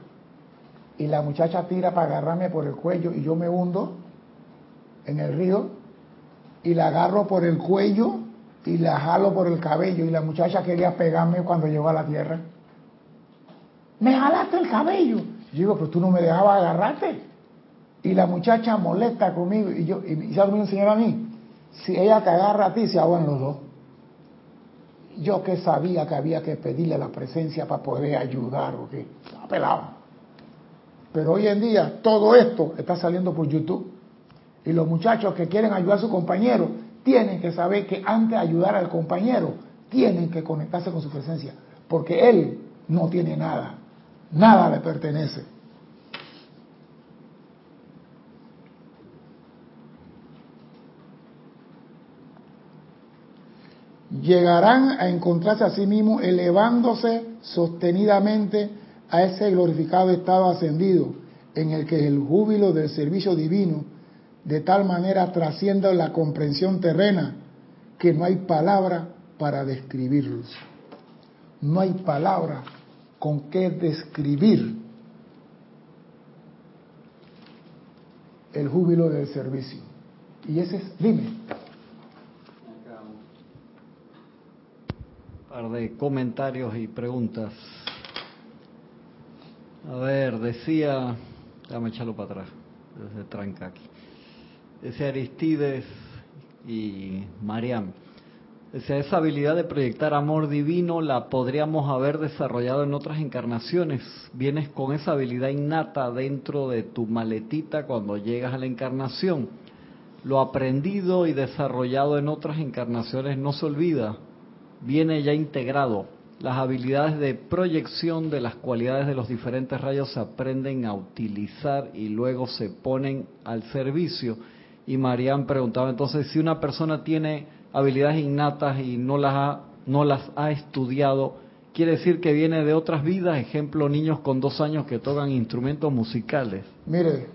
Y la muchacha tira para agarrarme por el cuello y yo me hundo en el río y la agarro por el cuello y la jalo por el cabello y la muchacha quería pegarme cuando llegó a la tierra me jalaste el cabello. Yo digo, pero tú no me dejabas agarrarte. Y la muchacha molesta conmigo. Y yo, y ¿sabes me enseñó a mí? Si ella te agarra a ti, se ahogan los dos. yo que sabía que había que pedirle la presencia para poder ayudar o qué, apelaba. Pero hoy en día todo esto está saliendo por YouTube. Y los muchachos que quieren ayudar a su compañero tienen que saber que antes de ayudar al compañero, tienen que conectarse con su presencia. Porque él no tiene nada. Nada le pertenece. llegarán a encontrarse a sí mismos elevándose sostenidamente a ese glorificado estado ascendido en el que el júbilo del servicio divino de tal manera trasciende la comprensión terrena que no hay palabra para describirlos. No hay palabra con qué describir el júbilo del servicio. Y ese es, dime. par de comentarios y preguntas. A ver, decía, déjame echarlo para atrás, desde tranca aquí. Decía Aristides y Mariam. Esa habilidad de proyectar amor divino la podríamos haber desarrollado en otras encarnaciones. Vienes con esa habilidad innata dentro de tu maletita cuando llegas a la encarnación. Lo aprendido y desarrollado en otras encarnaciones no se olvida, viene ya integrado. Las habilidades de proyección de las cualidades de los diferentes rayos se aprenden a utilizar y luego se ponen al servicio. Y Marian preguntaba entonces si una persona tiene habilidades innatas y no las ha, no las ha estudiado, quiere decir que viene de otras vidas, ejemplo, niños con dos años que tocan instrumentos musicales. Mire,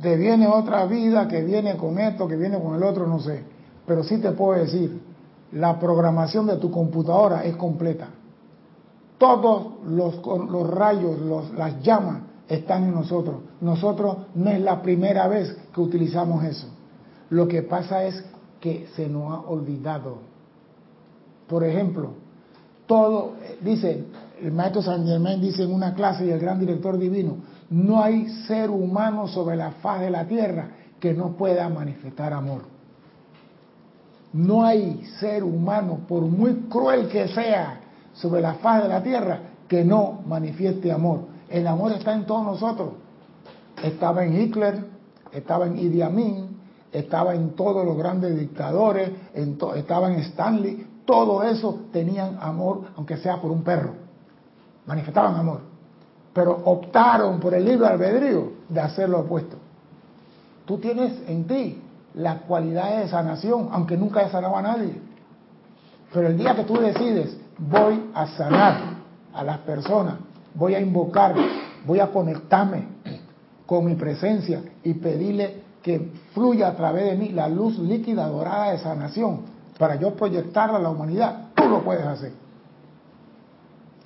te viene otra vida que viene con esto, que viene con el otro, no sé. Pero sí te puedo decir, la programación de tu computadora es completa. Todos los, los rayos, las llamas están en nosotros. Nosotros no es la primera vez que utilizamos eso. Lo que pasa es que se nos ha olvidado. Por ejemplo, todo, dice, el maestro San Germán dice en una clase y el gran director divino, no hay ser humano sobre la faz de la tierra que no pueda manifestar amor. No hay ser humano, por muy cruel que sea sobre la faz de la tierra, que no manifieste amor. El amor está en todos nosotros. Estaba en Hitler, estaba en Idi Amin, estaba en todos los grandes dictadores, estaba en Stanley. Todo eso tenían amor, aunque sea por un perro. Manifestaban amor. Pero optaron por el libre albedrío de hacer lo opuesto. Tú tienes en ti las cualidades de sanación, aunque nunca he sanado a nadie. Pero el día que tú decides, voy a sanar a las personas, voy a invocar, voy a conectarme con mi presencia y pedirle que fluya a través de mí la luz líquida dorada de sanación para yo proyectarla a la humanidad, tú lo puedes hacer.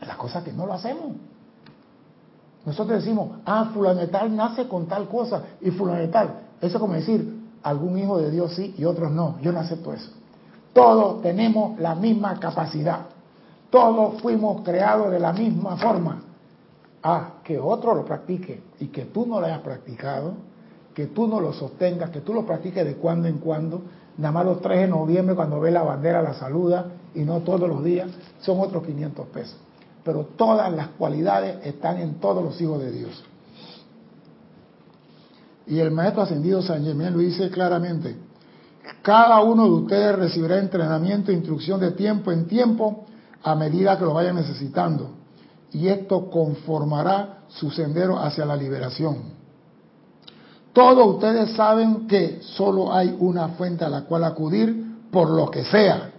La cosa que no lo hacemos. Nosotros decimos, ah, fulano tal nace con tal cosa y fulano tal. Eso es como decir, algún hijo de Dios sí y otros no. Yo no acepto eso. Todos tenemos la misma capacidad. Todos fuimos creados de la misma forma. Ah, que otro lo practique y que tú no lo hayas practicado, que tú no lo sostengas, que tú lo practiques de cuando en cuando, nada más los 3 de noviembre cuando ve la bandera la saluda y no todos los días, son otros 500 pesos. Pero todas las cualidades están en todos los hijos de Dios. Y el maestro ascendido San Germán lo dice claramente, cada uno de ustedes recibirá entrenamiento e instrucción de tiempo en tiempo a medida que lo vaya necesitando. Y esto conformará su sendero hacia la liberación. Todos ustedes saben que solo hay una fuente a la cual acudir por lo que sea.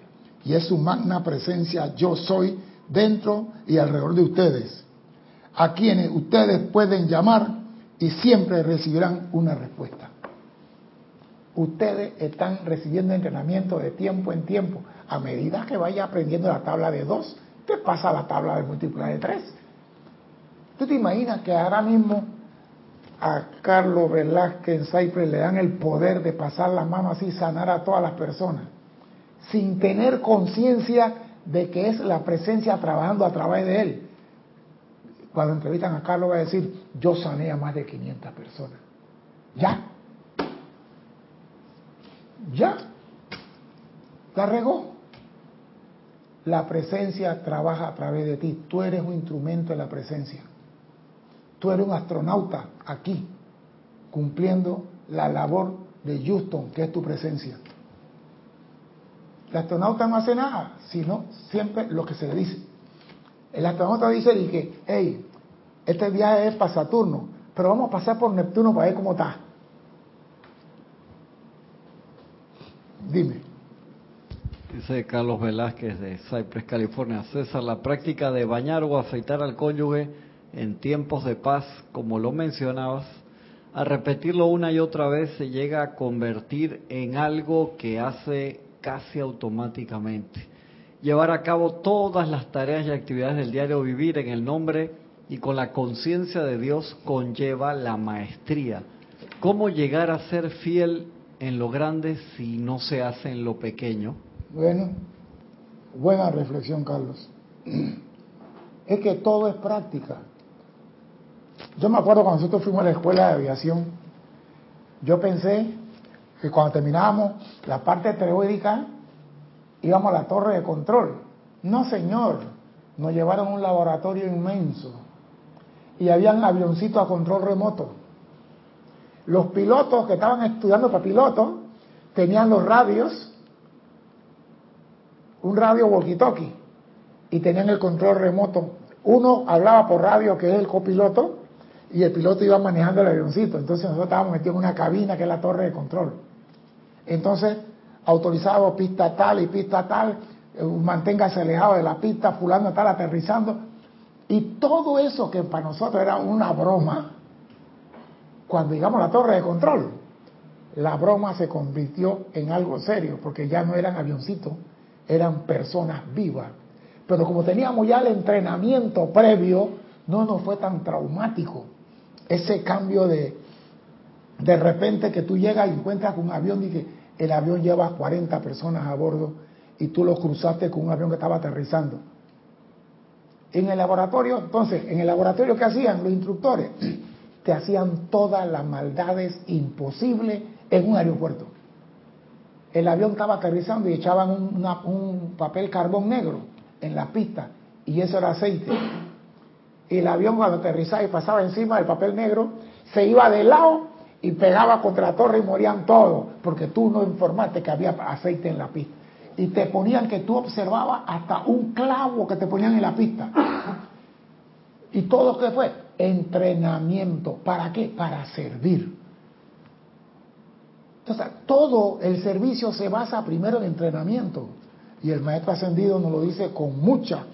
Y es su magna presencia yo soy dentro y alrededor de ustedes. A quienes ustedes pueden llamar y siempre recibirán una respuesta. Ustedes están recibiendo entrenamiento de tiempo en tiempo. A medida que vaya aprendiendo la tabla de 2, te pasa la tabla de múltipla de 3. ¿Tú te imaginas que ahora mismo a Carlos Velázquez en Cypress le dan el poder de pasar las manos así y sanar a todas las personas? Sin tener conciencia de que es la presencia trabajando a través de él cuando entrevistan a Carlos va a decir, yo sané a más de 500 personas. Ya. Ya. La regó. La presencia trabaja a través de ti. Tú eres un instrumento de la presencia. Tú eres un astronauta aquí, cumpliendo la labor de Houston, que es tu presencia. El astronauta no hace nada, sino siempre lo que se le dice. El astronauta dice que, hey, este viaje es para Saturno, pero vamos a pasar por Neptuno para ver cómo está. Dime. Dice Carlos Velázquez de Cypress, California. César, la práctica de bañar o afeitar al cónyuge en tiempos de paz, como lo mencionabas, a repetirlo una y otra vez se llega a convertir en algo que hace casi automáticamente. Llevar a cabo todas las tareas y actividades del diario vivir en el nombre y con la conciencia de Dios conlleva la maestría. ¿Cómo llegar a ser fiel en lo grande si no se hace en lo pequeño? Bueno, buena reflexión, Carlos. [CLEARS THROAT] Es que todo es práctica. Yo me acuerdo cuando nosotros fuimos a la escuela de aviación, yo pensé que cuando terminábamos la parte teórica íbamos a la torre de control. No, señor, nos llevaron a un laboratorio inmenso y habían avioncitos a control remoto. Los pilotos que estaban estudiando para pilotos tenían los radios, un radio walkie-talkie, y tenían el control remoto. Uno hablaba por radio, que es el copiloto, y el piloto iba manejando el avioncito. Entonces nosotros estábamos metidos en una cabina que es la torre de control. Entonces, autorizado pista tal y pista tal, eh, manténgase alejado de la pista, fulano tal aterrizando. Y todo eso que para nosotros era una broma, cuando llegamos a la torre de control, la broma se convirtió en algo serio, porque ya no eran avioncitos, eran personas vivas. Pero como teníamos ya el entrenamiento previo, no nos fue tan traumático ese cambio de de repente que tú llegas y encuentras con un avión y que el avión lleva 40 personas a bordo y tú lo cruzaste con un avión que estaba aterrizando. En el laboratorio, entonces, en el laboratorio, ¿qué hacían los instructores? [CLEARS THROAT] Te hacían todas las maldades imposibles en un aeropuerto. El avión estaba aterrizando y echaban un papel carbón negro en la pista y eso era aceite. Y el avión cuando aterrizaba y pasaba encima del papel negro, se iba de lado y pegaba contra la torre y morían todos, porque tú no informaste que había aceite en la pista. Y te ponían que tú observabas hasta un clavo que te ponían en la pista. ¿Y todo qué fue? Entrenamiento. ¿Para qué? Para servir. Entonces, todo el servicio se basa primero en entrenamiento. Y el maestro ascendido nos lo dice con mucha,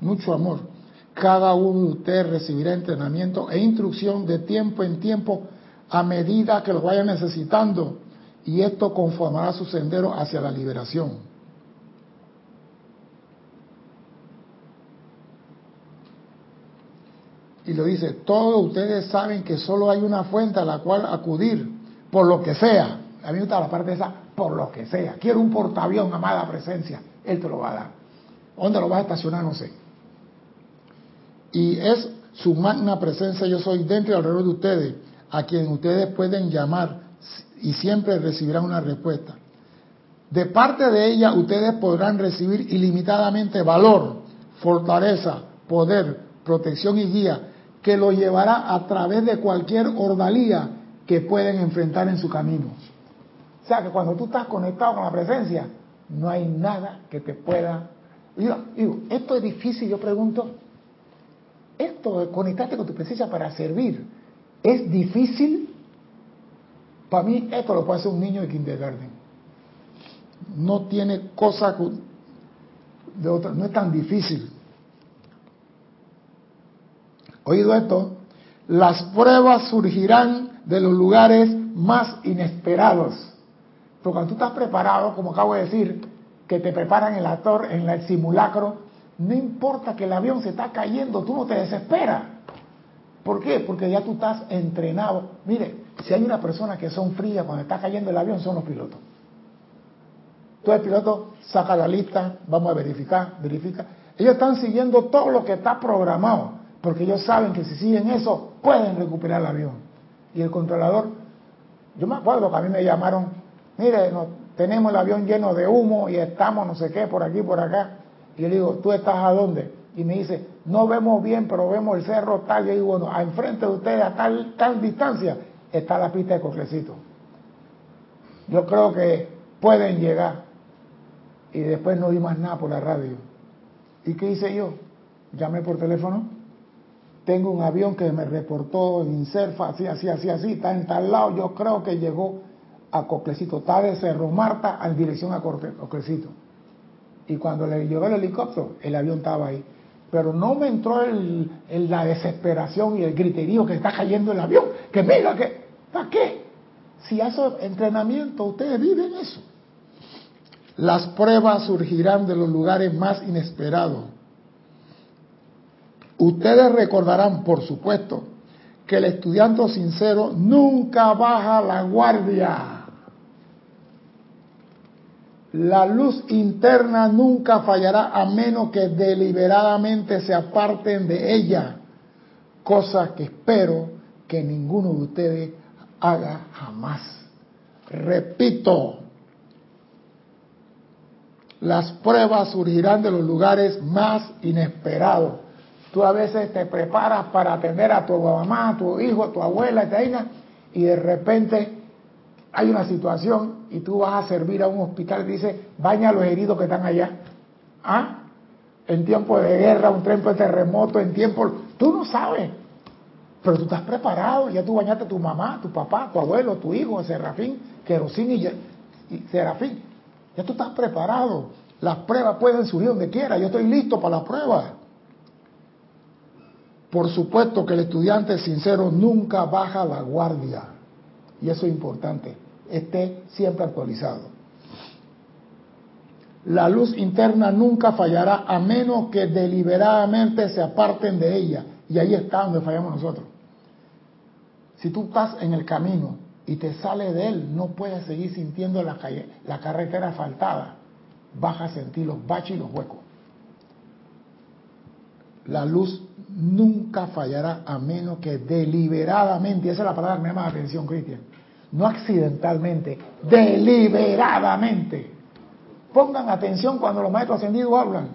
mucho amor. Cada uno de ustedes recibirá entrenamiento e instrucción de tiempo en tiempo a medida que lo vaya necesitando y esto conformará su sendero hacia la liberación. Y lo dice, todos ustedes saben que solo hay una fuente a la cual acudir, por lo que sea. A mí me gusta la parte esa, por lo que sea. Quiero un portaavión, amada presencia. Él te lo va a dar. ¿Dónde lo vas a estacionar? No sé. Y es su magna presencia, yo soy dentro y alrededor de ustedes a quien ustedes pueden llamar y siempre recibirán una respuesta. De parte de ella ustedes podrán recibir ilimitadamente valor, fortaleza, poder, protección y guía que lo llevará a través de cualquier ordalía que pueden enfrentar en su camino. O sea que cuando tú estás conectado con la presencia, no hay nada que te pueda... Digo, esto es difícil, yo pregunto, esto de conectarte con tu presencia para servir, es difícil. Para mí esto lo puede hacer un niño de kindergarten. No tiene cosa de otra, no es tan difícil. Oído esto, las pruebas surgirán de los lugares más inesperados. Pero cuando tú estás preparado, como acabo de decir, que te preparan en la torre, en el simulacro, no importa que el avión se está cayendo, tú no te desesperas. ¿Por qué? Porque ya tú estás entrenado. Mire, si hay una persona que son frías cuando está cayendo el avión, son los pilotos. Tú el piloto saca la lista, vamos a verificar, verifica. Ellos están siguiendo todo lo que está programado, porque ellos saben que si siguen eso, pueden recuperar el avión. Y el controlador, yo me acuerdo que a mí me llamaron, mire, tenemos el avión lleno de humo y estamos no sé qué por aquí, por acá. Y le digo, ¿tú estás a dónde? Y me dice, no vemos bien, pero vemos el cerro tal. Y yo digo, bueno, a enfrente de ustedes, a tal, tal distancia, está la pista de Coclecito. Yo creo que pueden llegar. Y después no di más nada por la radio. ¿Y qué hice yo? Llamé por teléfono. Tengo un avión que me reportó en Inserfa, así, así, así, así, está en tal lado. Yo creo que llegó a Coclecito, está de Cerro Marta en dirección a Coclecito. Y cuando le llegó el helicóptero, el avión estaba ahí. Pero no me entró el, la desesperación y el griterío que está cayendo el avión. Que mira, que, ¿para qué? Si eso entrenamiento, ustedes viven eso. Las pruebas surgirán de los lugares más inesperados. Ustedes recordarán, por supuesto, que el estudiante sincero nunca baja la guardia. La luz interna nunca fallará a menos que deliberadamente se aparten de ella, cosa que espero que ninguno de ustedes haga jamás. Repito, las pruebas surgirán de los lugares más inesperados. Tú a veces te preparas para atender a tu mamá, a tu hijo, a tu abuela, y de repente hay una situación y tú vas a servir a un hospital y dices, baña a los heridos que están allá. ¿Ah? En tiempo de guerra, un tiempo de terremoto, en tiempo... Tú no sabes, pero tú estás preparado, ya tú bañaste a tu mamá, tu papá, tu abuelo, tu hijo, Serafín, Querosín y, y Serafín. Ya tú estás preparado. Las pruebas pueden subir donde quiera. Yo estoy listo para las pruebas. Por supuesto que el estudiante sincero nunca baja la guardia. Y eso es importante. Esté siempre actualizado. La luz interna nunca fallará a menos que deliberadamente se aparten de ella. Y ahí está donde fallamos nosotros. Si tú estás en el camino y te sale de él, no puedes seguir sintiendo la, calle, la carretera asfaltada. Vas a sentir los baches y los huecos. La luz nunca fallará a menos que deliberadamente, esa es la palabra que me llama la atención, Cristian, no accidentalmente, deliberadamente. Pongan atención cuando los maestros ascendidos hablan.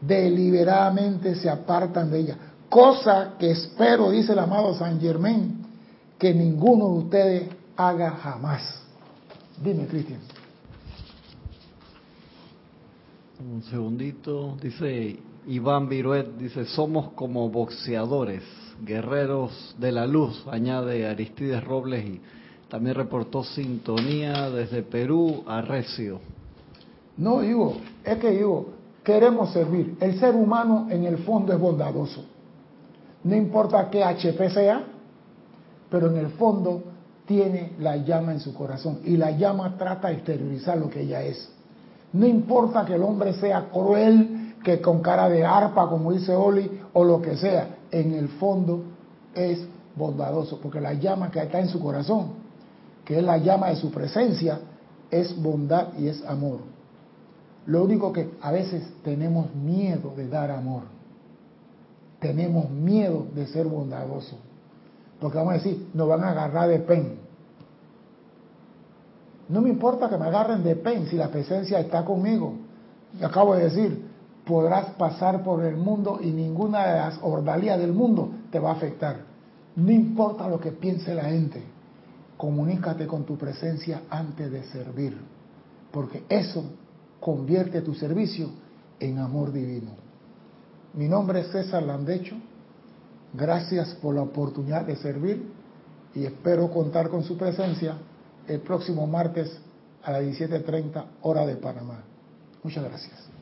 Deliberadamente se apartan de ella. Cosa que espero, dice el amado San Germán, que ninguno de ustedes haga jamás. Dime, Cristian. Un segundito. Dice Iván Viruet, dice, somos como boxeadores, guerreros de la luz, añade Aristides Robles y también reportó sintonía desde Perú a Recio. No, digo, es que digo, queremos servir. El ser humano en el fondo es bondadoso. No importa qué HP sea, pero en el fondo tiene la llama en su corazón y la llama trata de exteriorizar lo que ella es. No importa que el hombre sea cruel, que con cara de arpa, como dice Oli, o lo que sea, en el fondo es bondadoso, porque la llama que está en su corazón, que es la llama de su presencia, es bondad y es amor. Lo único que a veces tenemos miedo de dar amor, tenemos miedo de ser bondadosos. Porque vamos a decir, nos van a agarrar de pen. No me importa que me agarren de pen si la presencia está conmigo. Acabo de decir, podrás pasar por el mundo y ninguna de las ordalías del mundo te va a afectar. No importa lo que piense la gente, comunícate con tu presencia antes de servir, porque eso convierte tu servicio en amor divino. Mi nombre es César Landecho Gracias por la oportunidad de servir y espero contar con su presencia el próximo martes a las 17.30 hora de Panamá. Muchas gracias.